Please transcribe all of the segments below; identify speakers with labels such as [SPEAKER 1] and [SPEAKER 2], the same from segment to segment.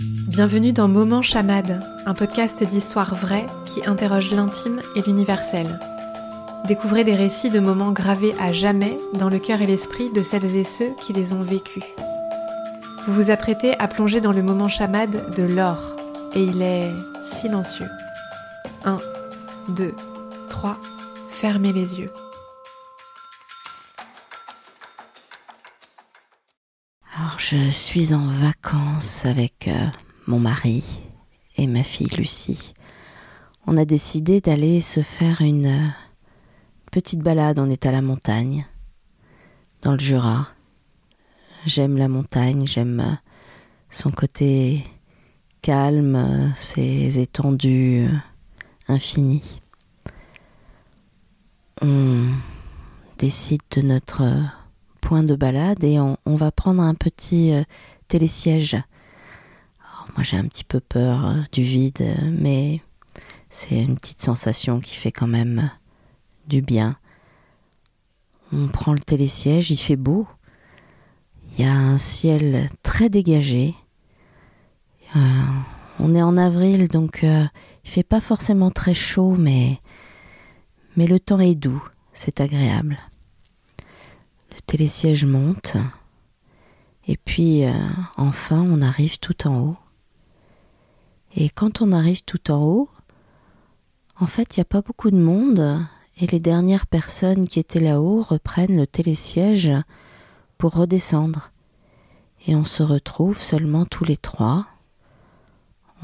[SPEAKER 1] Bienvenue dans Moment Chamade, un podcast d'histoire vraie qui interroge l'intime et l'universel. Découvrez des récits de moments gravés à jamais dans le cœur et l'esprit de celles et ceux qui les ont vécus. Vous vous apprêtez à plonger dans le moment chamade de l'or, et il est silencieux. 1, 2, 3, fermez les yeux.
[SPEAKER 2] Je suis en vacances avec euh, mon mari et ma fille Lucie. On a décidé d'aller se faire une euh, petite balade. On est à la montagne, dans le Jura. J'aime la montagne, j'aime euh, son côté calme, ses étendues infinies. On décide de notre point de balade et on, va prendre un petit télésiège moi j'ai un petit peu peur euh, du vide, euh, mais c'est une petite sensation qui fait quand même euh, du bien. On prend le télésiège, il fait beau. Il y a un ciel très dégagé. on est en avril, donc il fait pas forcément très chaud, mais le temps est doux, c'est agréable. Télésiège monte, et puis enfin on arrive tout en haut. Et quand on arrive tout en haut, en fait, il n'y a pas beaucoup de monde et les dernières personnes qui étaient là-haut reprennent le télésiège pour redescendre. Et on se retrouve seulement tous les trois.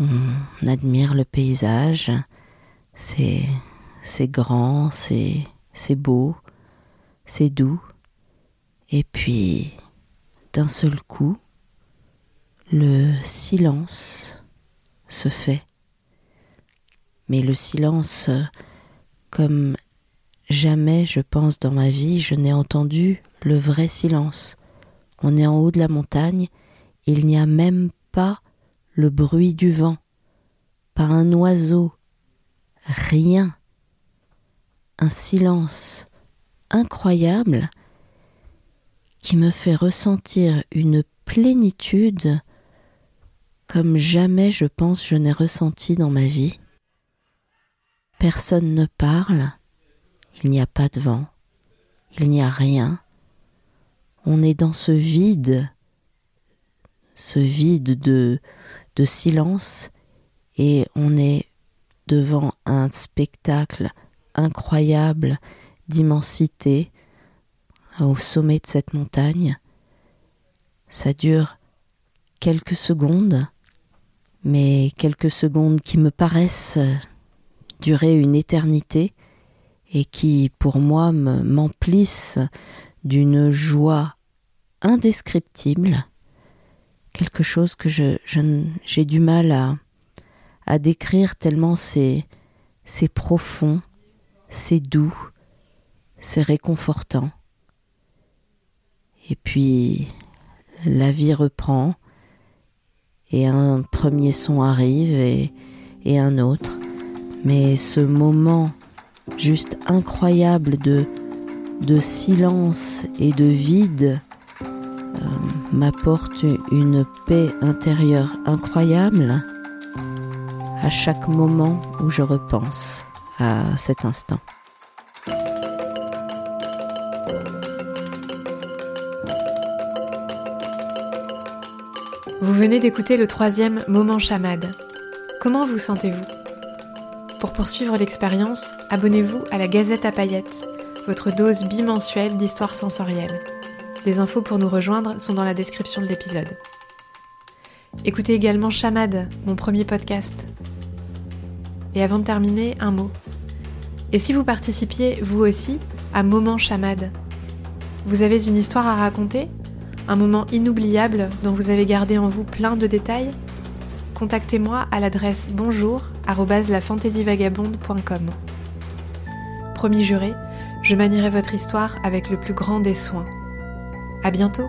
[SPEAKER 2] On admire le paysage. C'est, grand, c'est beau, c'est doux. Et puis, d'un seul coup, le silence se fait. Mais le silence, comme jamais, je pense, dans ma vie, je n'ai entendu le vrai silence. On est en haut de la montagne, il n'y a même pas le bruit du vent, pas un oiseau, rien. Un silence incroyable qui me fait ressentir une plénitude comme jamais je pense je n'ai ressenti dans ma vie. Personne ne parle, il n'y a pas de vent, il n'y a rien. On est dans ce vide, ce vide de, de silence, et on est devant un spectacle incroyable d'immensité au sommet de cette montagne. Ça dure quelques secondes, mais quelques secondes qui me paraissent durer une éternité et qui pour moi m'emplissent d'une joie indescriptible, quelque chose que j'ai du mal à, décrire tellement c'est profond, c'est doux, c'est réconfortant. Et puis la vie reprend, et un premier son arrive et, un autre. Mais ce moment juste incroyable de, de silence et de vide euh, m'apporte une paix intérieure incroyable à chaque moment où je repense à cet instant.
[SPEAKER 1] Vous venez d'écouter le troisième Moment Chamade. Comment vous sentez-vous? Pour poursuivre l'expérience, abonnez-vous à la Gazette à paillettes, votre dose bimensuelle d'histoire sensorielle. Les infos pour nous rejoindre sont dans la description de l'épisode. Écoutez également Chamade, mon premier podcast. Et avant de terminer, un mot. Et si vous participiez, vous aussi, à Moment Chamade? Vous avez une histoire à raconter? Un moment inoubliable dont vous avez gardé en vous plein de détails Contactez-moi à l'adresse bonjour Promis juré, je manierai votre histoire avec le plus grand des soins. À bientôt